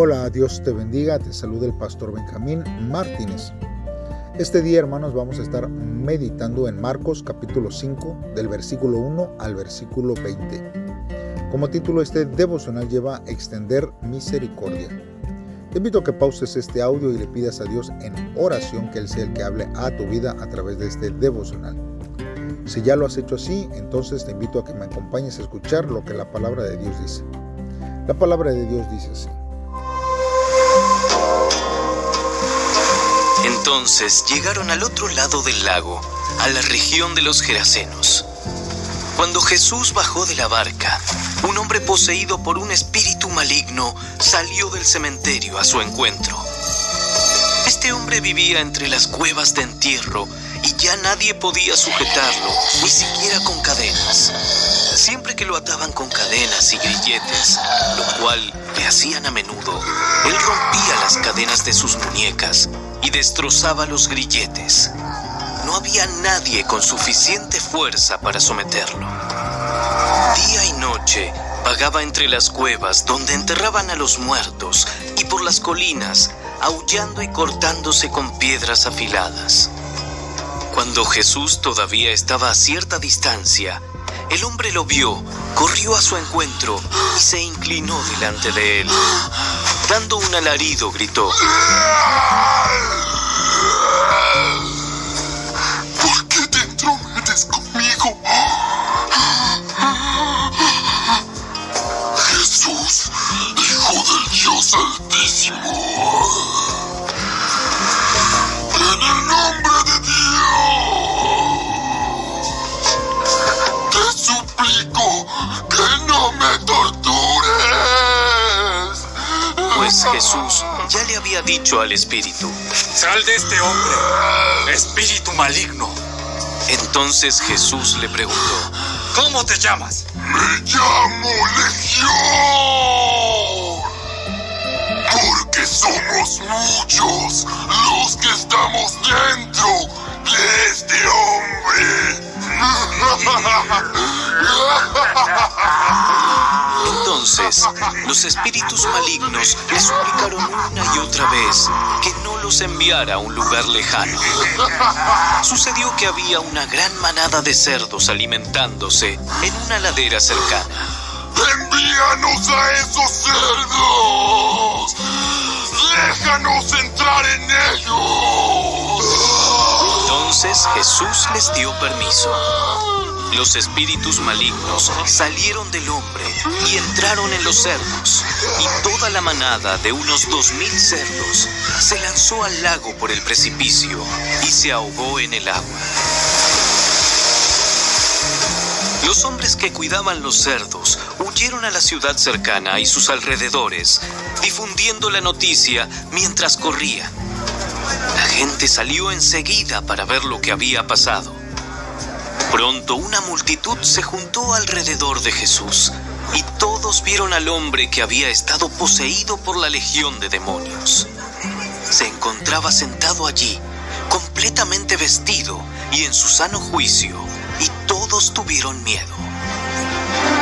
Hola, Dios te bendiga, te saluda el pastor Benjamín Martínez. Este día, hermanos, vamos a estar meditando en Marcos capítulo 5, del versículo 1 al versículo 20. Como título, este devocional lleva Extender misericordia. Te invito a que pauses este audio y le pidas a Dios en oración que Él sea el que hable a tu vida a través de este devocional. Si ya lo has hecho así, entonces te invito a que me acompañes a escuchar lo que la palabra de Dios dice. La palabra de Dios dice así. Entonces llegaron al otro lado del lago, a la región de los Gerasenos. Cuando Jesús bajó de la barca, un hombre poseído por un espíritu maligno salió del cementerio a su encuentro. Este hombre vivía entre las cuevas de entierro y ya nadie podía sujetarlo, ni siquiera con cadenas. Siempre que lo ataban con cadenas y grilletes, lo cual le hacían a menudo, él rompía las cadenas de sus muñecas y destrozaba los grilletes. No había nadie con suficiente fuerza para someterlo. Día y noche vagaba entre las cuevas donde enterraban a los muertos y por las colinas, aullando y cortándose con piedras afiladas. Cuando Jesús todavía estaba a cierta distancia, el hombre lo vio, corrió a su encuentro y se inclinó delante de él. Dando un alarido, gritó. Altísimo. En el nombre de Dios, te suplico que no me tortures. Pues Jesús ya le había dicho al espíritu. Sal de este hombre, espíritu maligno. Entonces Jesús le preguntó, ¿Cómo te llamas? Me llamo Legión. Muchos los que estamos dentro de este hombre. Entonces, los espíritus malignos le suplicaron una y otra vez que no los enviara a un lugar lejano. Sucedió que había una gran manada de cerdos alimentándose en una ladera cercana. ¡Envíanos a esos cerdos! ¡Déjanos entrar en ellos! Entonces Jesús les dio permiso. Los espíritus malignos salieron del hombre y entraron en los cerdos, y toda la manada de unos dos mil cerdos se lanzó al lago por el precipicio y se ahogó en el agua. Los hombres que cuidaban los cerdos huyeron a la ciudad cercana y sus alrededores, difundiendo la noticia mientras corrían. La gente salió enseguida para ver lo que había pasado. Pronto una multitud se juntó alrededor de Jesús y todos vieron al hombre que había estado poseído por la legión de demonios. Se encontraba sentado allí, completamente vestido y en su sano juicio, todos tuvieron miedo.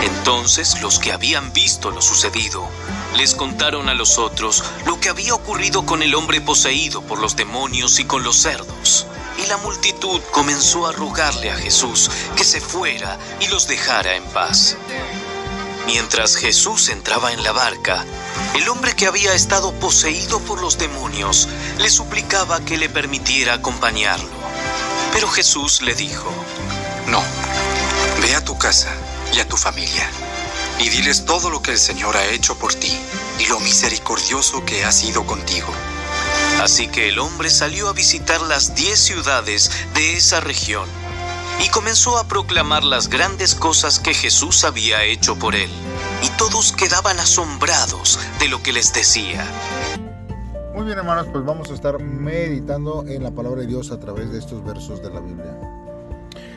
Entonces los que habían visto lo sucedido les contaron a los otros lo que había ocurrido con el hombre poseído por los demonios y con los cerdos. Y la multitud comenzó a rogarle a Jesús que se fuera y los dejara en paz. Mientras Jesús entraba en la barca, el hombre que había estado poseído por los demonios le suplicaba que le permitiera acompañarlo. Pero Jesús le dijo, No, ve a tu casa y a tu familia y diles todo lo que el Señor ha hecho por ti y lo misericordioso que ha sido contigo. Así que el hombre salió a visitar las diez ciudades de esa región y comenzó a proclamar las grandes cosas que Jesús había hecho por él. Y todos quedaban asombrados de lo que les decía. Muy bien hermanos, pues vamos a estar meditando en la palabra de Dios a través de estos versos de la Biblia.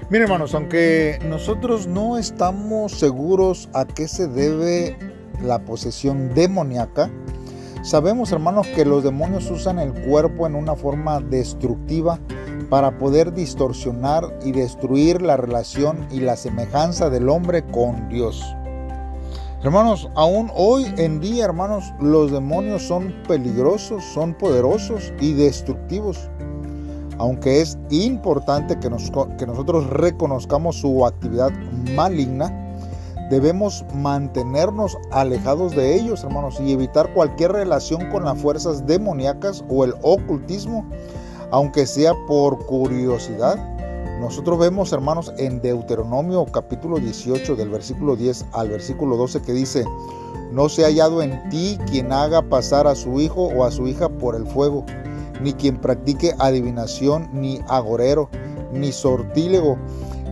Miren hermanos, aunque nosotros no estamos seguros a qué se debe la posesión demoníaca, sabemos hermanos que los demonios usan el cuerpo en una forma destructiva para poder distorsionar y destruir la relación y la semejanza del hombre con Dios. Hermanos, aún hoy en día, hermanos, los demonios son peligrosos, son poderosos y destructivos. Aunque es importante que, nosotros reconozcamos su actividad maligna, debemos mantenernos alejados de ellos, hermanos, y evitar cualquier relación con las fuerzas demoníacas o el ocultismo, aunque sea por curiosidad. Nosotros vemos, hermanos, en Deuteronomio capítulo 18 del versículo 10 al versículo 12 que dice, no se ha hallado en ti quien haga pasar a su hijo o a su hija por el fuego, ni quien practique adivinación, ni agorero, ni sortílego,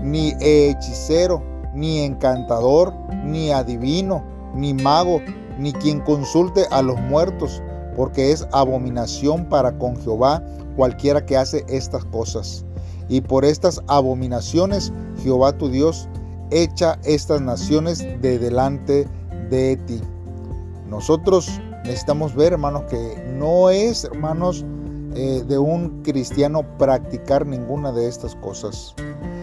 ni hechicero, ni encantador, ni adivino, ni mago, ni quien consulte a los muertos, porque es abominación para con Jehová cualquiera que hace estas cosas y por estas abominaciones Jehová tu Dios echa estas naciones de delante de ti. Nosotros necesitamos ver, hermanos, que no es, hermanos, eh, de un cristiano practicar ninguna de estas cosas.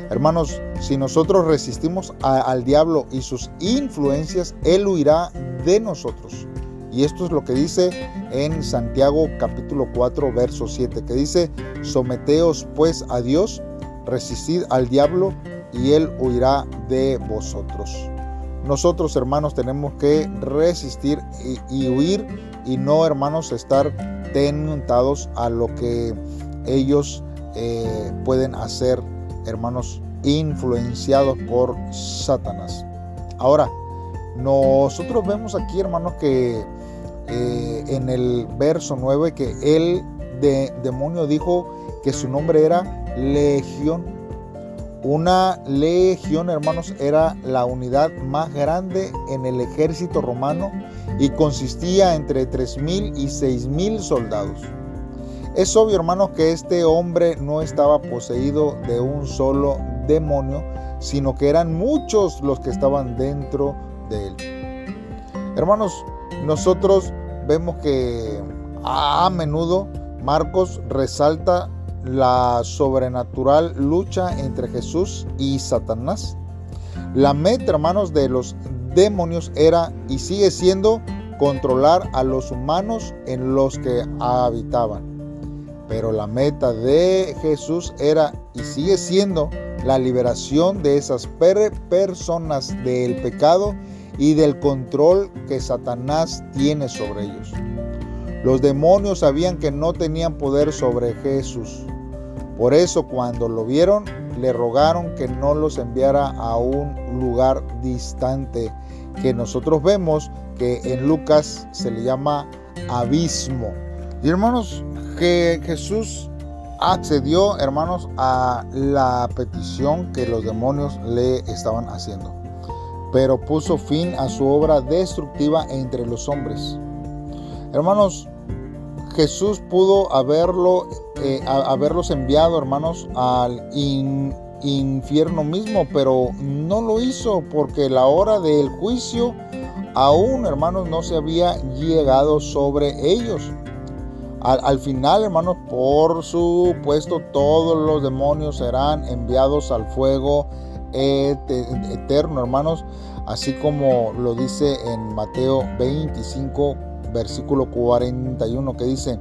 Hermanos, si nosotros resistimos al diablo y sus influencias, él huirá de nosotros. Y esto es lo que dice en Santiago capítulo 4, verso 7, que dice, someteos pues a Dios, resistid al diablo y él huirá de vosotros. Nosotros hermanos tenemos que resistir y, huir y no hermanos estar tentados a lo que ellos eh, pueden hacer hermanos influenciados por Satanás. Ahora, nosotros vemos aquí hermanos que eh, en el verso 9 que el demonio dijo que su nombre era legión. Una legión, hermanos, era la unidad más grande en el ejército romano y consistía entre 3.000 y 6.000 soldados. Es obvio, hermanos, que este hombre no estaba poseído de un solo demonio, sino que eran muchos los que estaban dentro de él. Hermanos, nosotros vemos que a menudo Marcos resalta la sobrenatural lucha entre Jesús y Satanás. La meta, hermanos, de los demonios era y sigue siendo controlar a los humanos en los que habitaban. Pero la meta de Jesús era y sigue siendo la liberación de esas personas del pecado y del control que Satanás tiene sobre ellos. Los demonios sabían que no tenían poder sobre Jesús. Por eso cuando lo vieron, le rogaron que no los enviara a un lugar distante, que nosotros vemos que en Lucas se le llama abismo. Y hermanos, que Jesús accedió, hermanos, a la petición que los demonios le estaban haciendo pero puso fin a su obra destructiva entre los hombres. Hermanos, Jesús pudo haberlo, eh, haberlos enviado, hermanos, al infierno mismo, pero no lo hizo porque la hora del juicio aún, hermanos, no se había llegado sobre ellos. Al, al, final, hermanos, por supuesto, todos los demonios serán enviados al fuego eterno, hermanos, así como lo dice en Mateo 25, versículo 41, que dice,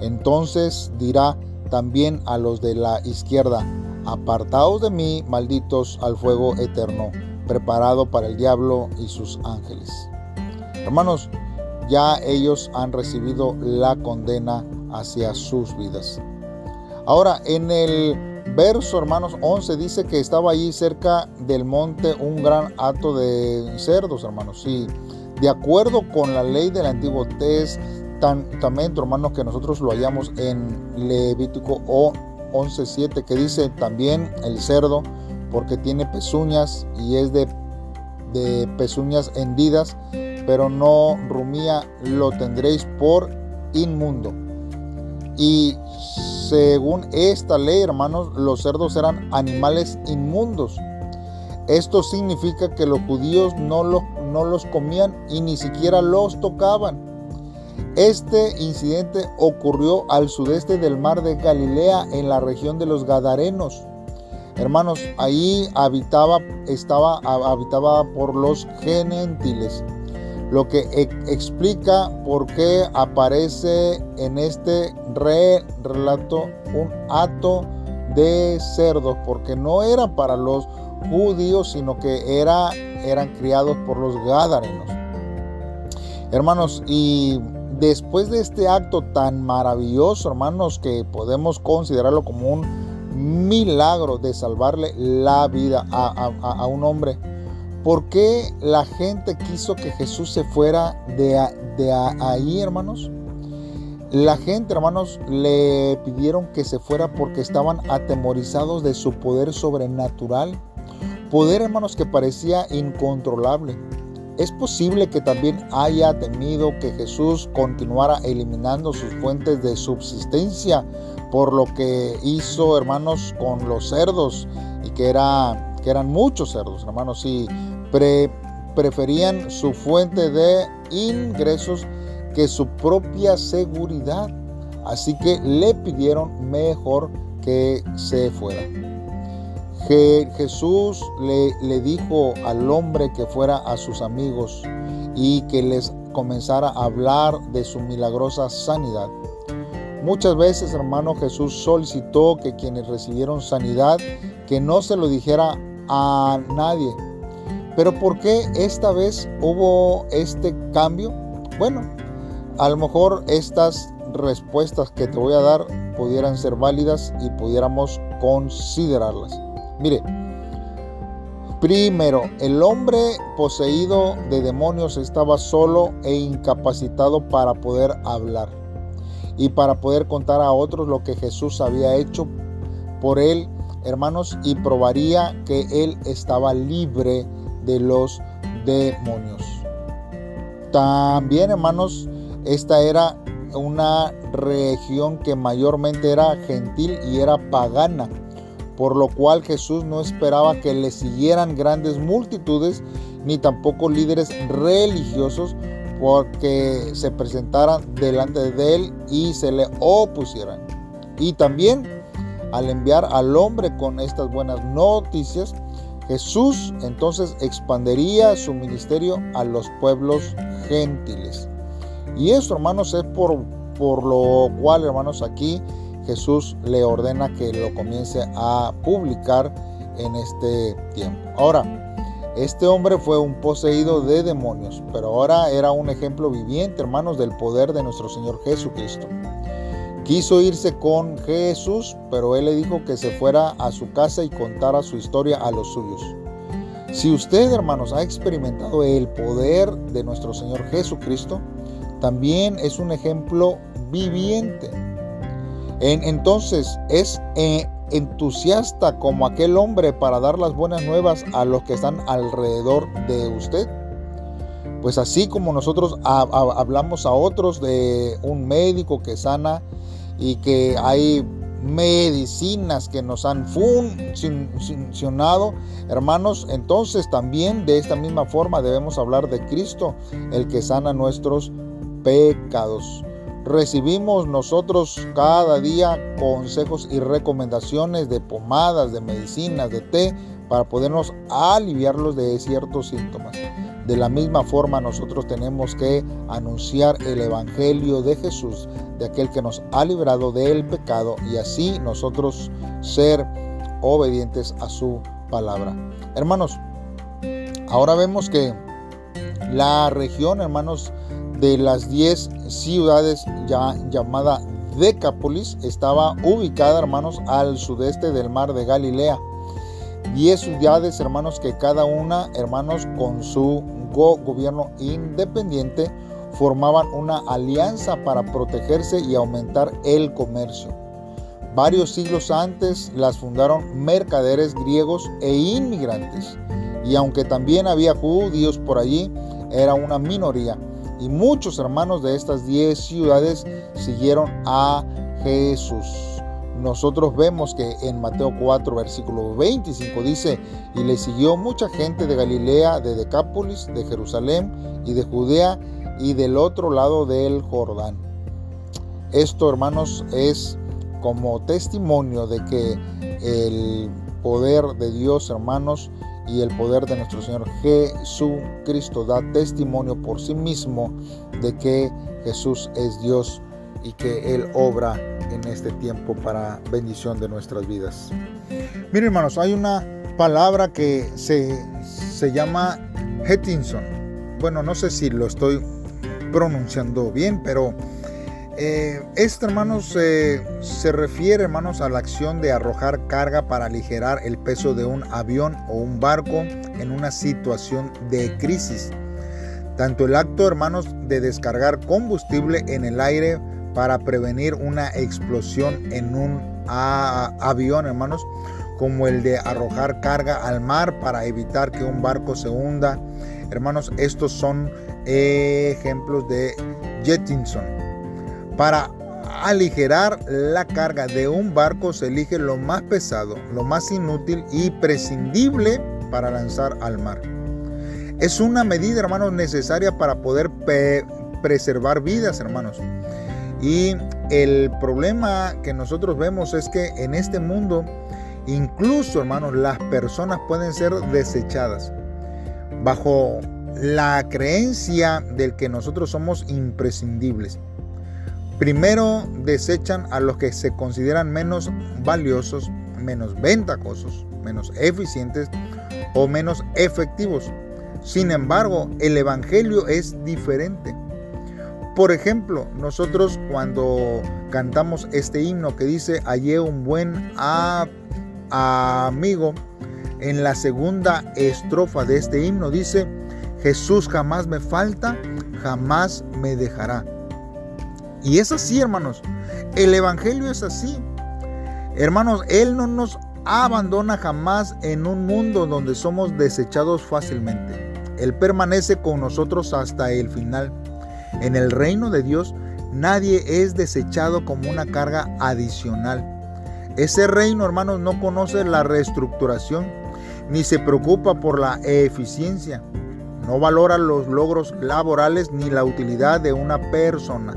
entonces dirá también a los de la izquierda, apartaos de mí, malditos, al fuego eterno, preparado para el diablo y sus ángeles. Hermanos, ya ellos han recibido la condena hacia sus vidas. Ahora, en el verso, hermanos, 11 dice que estaba allí cerca del monte un gran hato de cerdos, hermanos. Sí, de acuerdo con la ley del Antiguo Testamento, hermanos, que nosotros lo hallamos en Levítico 11.7, que dice también el cerdo, porque tiene pezuñas y es de, de pezuñas hendidas, pero no rumía, lo tendréis por inmundo. Y según esta ley, hermanos, los cerdos eran animales inmundos. Esto significa que los judíos no los, no los comían y ni siquiera los tocaban. Este incidente ocurrió al sudeste del mar de Galilea, en la región de los Gadarenos. Hermanos, ahí habitaba, estaba, habitaba por los gentiles. lo que e explica por qué aparece en este re relato un hato de cerdos, porque no era para los judíos, sino que era, eran criados por los gadarenos. Hermanos, y después de este acto tan maravilloso, hermanos, que podemos considerarlo como un milagro de salvarle la vida a, un hombre, ¿por qué la gente quiso que Jesús se fuera de, ahí, hermanos? La gente, hermanos, le pidieron que se fuera porque estaban atemorizados de su poder sobrenatural. Poder, hermanos, que parecía incontrolable. Es posible que también haya temido que Jesús continuara eliminando sus fuentes de subsistencia por lo que hizo, hermanos, con los cerdos y que, era, que eran muchos cerdos, hermanos, y preferían su fuente de ingresos que su propia seguridad. Así que le pidieron mejor que se fuera. Jesús le, le, dijo al hombre que fuera a sus amigos y que les comenzara a hablar de su milagrosa sanidad. Muchas veces, hermano, Jesús solicitó que quienes recibieron sanidad, que no se lo dijera a nadie. Pero ¿por qué esta vez hubo este cambio? Bueno, a lo mejor estas respuestas que te voy a dar pudieran ser válidas y pudiéramos considerarlas. Mire, primero, el hombre poseído de demonios estaba solo e incapacitado para poder hablar y para poder contar a otros lo que Jesús había hecho por él, hermanos, y probaría que él estaba libre de los demonios. También, hermanos, esta era una región que mayormente era gentil y era pagana, por lo cual Jesús no esperaba que le siguieran grandes multitudes ni tampoco líderes religiosos porque se presentaran delante de él y se le opusieran. Y también al enviar al hombre con estas buenas noticias, Jesús entonces expandería su ministerio a los pueblos gentiles. Y esto, hermanos, es por, por lo cual, hermanos, aquí Jesús le ordena que lo comience a publicar en este tiempo. Ahora, este hombre fue un poseído de demonios, pero ahora era un ejemplo viviente, hermanos, del poder de nuestro Señor Jesucristo. Quiso irse con Jesús, pero él le dijo que se fuera a su casa y contara su historia a los suyos. Si usted, hermanos, ha experimentado el poder de nuestro Señor Jesucristo, también es un ejemplo viviente. Entonces es eh, entusiasta como aquel hombre para dar las buenas nuevas a los que están alrededor de usted. Pues así como nosotros hablamos a otros de un médico que sana y que hay medicinas que nos han funcionado, hermanos, entonces también de esta misma forma debemos hablar de Cristo, el que sana nuestros pecados. Recibimos nosotros cada día consejos y recomendaciones de pomadas, de medicinas, de té, para podernos aliviarlos de ciertos síntomas. De la misma forma nosotros tenemos que anunciar el Evangelio de Jesús, de aquel que nos ha librado del pecado y así nosotros ser obedientes a su palabra. Hermanos, ahora vemos que la región, hermanos, de las 10 ciudades ya, llamada Decápolis estaba ubicada, hermanos, al sudeste del mar de Galilea. 10 ciudades, hermanos, que cada una, hermanos, con su gobierno independiente, formaban una alianza para protegerse y aumentar el comercio. Varios siglos antes las fundaron mercaderes griegos e inmigrantes. Y aunque también había judíos por allí, era una minoría y muchos hermanos de estas diez ciudades siguieron a Jesús. Nosotros vemos que en Mateo 4, versículo 25 dice, y le siguió mucha gente de Galilea, de Decápolis, de Jerusalén y de Judea y del otro lado del Jordán. Esto, hermanos, es como testimonio de que el poder de Dios, hermanos, y el poder de nuestro Señor Jesucristo da testimonio por sí mismo de que Jesús es Dios y que Él obra en este tiempo para bendición de nuestras vidas. Miren hermanos, hay una palabra que se, se llama Hettinson. Bueno, no sé si lo estoy pronunciando bien, pero eh, esto, hermanos, se refiere, hermanos, a la acción de arrojar carga para aligerar el peso de un avión o un barco en una situación de crisis. Tanto el acto, hermanos, de descargar combustible en el aire para prevenir una explosión en un avión, hermanos, como el de arrojar carga al mar para evitar que un barco se hunda. Hermanos, estos son ejemplos de Jettinson. Para aligerar la carga de un barco se elige lo más pesado, lo más inútil y prescindible para lanzar al mar. Es una medida, hermanos, necesaria para poder preservar vidas, hermanos. Y el problema que nosotros vemos es que en este mundo, incluso, hermanos, las personas pueden ser desechadas bajo la creencia del que nosotros somos imprescindibles. Primero desechan a los que se consideran menos valiosos, menos ventajosos, menos eficientes o menos efectivos. Sin embargo, el Evangelio es diferente. Por ejemplo, nosotros cuando cantamos este himno que dice, hallé un buen amigo, en la segunda estrofa de este himno dice, Jesús jamás me falta, jamás me dejará. Y es así, hermanos. El Evangelio es así. Hermanos, Él no nos abandona jamás en un mundo donde somos desechados fácilmente. Él permanece con nosotros hasta el final. En el reino de Dios, nadie es desechado como una carga adicional. Ese reino, hermanos, no conoce la reestructuración, ni se preocupa por la eficiencia. No valora los logros laborales ni la utilidad de una persona.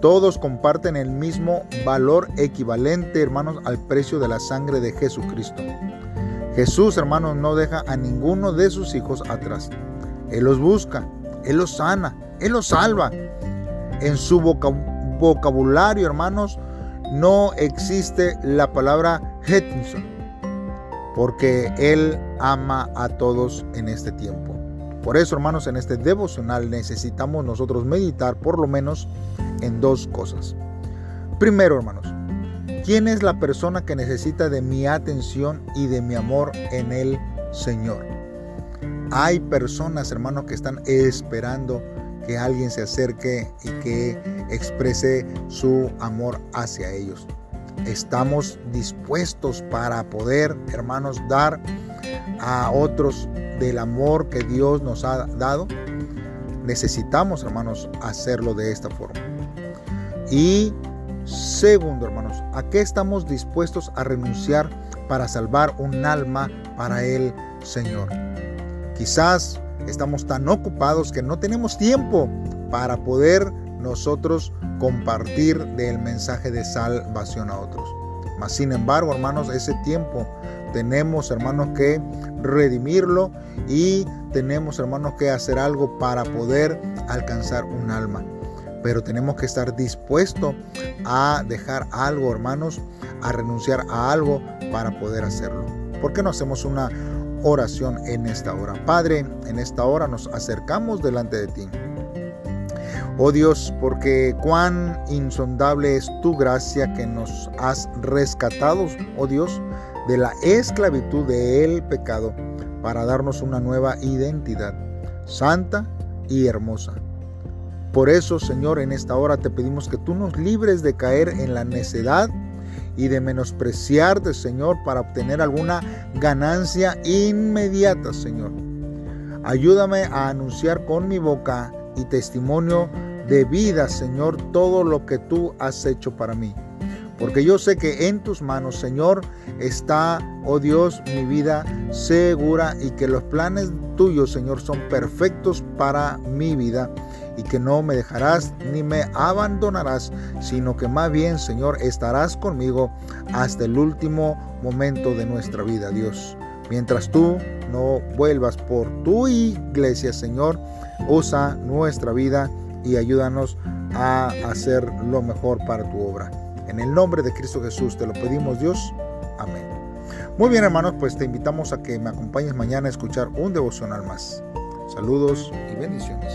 Todos comparten el mismo valor equivalente, hermanos, al precio de la sangre de Jesucristo. Jesús, hermanos, no deja a ninguno de sus hijos atrás. Él los busca, Él los sana, Él los salva. En su vocabulario, hermanos, no existe la palabra Hettinson, porque Él ama a todos en este tiempo. Por eso, hermanos, en este devocional necesitamos nosotros meditar por lo menos en dos cosas. Primero, hermanos, ¿quién es la persona que necesita de mi atención y de mi amor en el Señor? Hay personas, hermanos, que están esperando que alguien se acerque y que exprese su amor hacia ellos. Estamos dispuestos para poder, hermanos, dar a otros del amor que Dios nos ha dado. Necesitamos, hermanos, hacerlo de esta forma. Y segundo, hermanos, ¿a qué estamos dispuestos a renunciar para salvar un alma para el Señor? Quizás estamos tan ocupados que no tenemos tiempo para poder nosotros compartir del mensaje de salvación a otros. Mas sin embargo, hermanos, ese tiempo tenemos, hermanos, que redimirlo y tenemos, hermanos, que hacer algo para poder alcanzar un alma pero tenemos que estar dispuestos a dejar algo, hermanos, a renunciar a algo para poder hacerlo. ¿Por qué no hacemos una oración en esta hora? Padre, en esta hora nos acercamos delante de ti. Oh Dios, porque cuán insondable es tu gracia que nos has rescatado, oh Dios, de la esclavitud del pecado para darnos una nueva identidad, santa y hermosa. Por eso, Señor, en esta hora te pedimos que tú nos libres de caer en la necedad y de menospreciarte, Señor, para obtener alguna ganancia inmediata, Señor. Ayúdame a anunciar con mi boca y testimonio de vida, Señor, todo lo que tú has hecho para mí. Porque yo sé que en tus manos, Señor, está, oh Dios, mi vida segura y que los planes tuyos, Señor, son perfectos para mi vida y que no me dejarás ni me abandonarás, sino que más bien, Señor, estarás conmigo hasta el último momento de nuestra vida, Dios. Mientras tú no vuelvas por tu iglesia, Señor, usa nuestra vida y ayúdanos a hacer lo mejor para tu obra. En el nombre de Cristo Jesús te lo pedimos Dios. Amén. Muy bien hermanos, pues te invitamos a que me acompañes mañana a escuchar un devocional más. Saludos y bendiciones.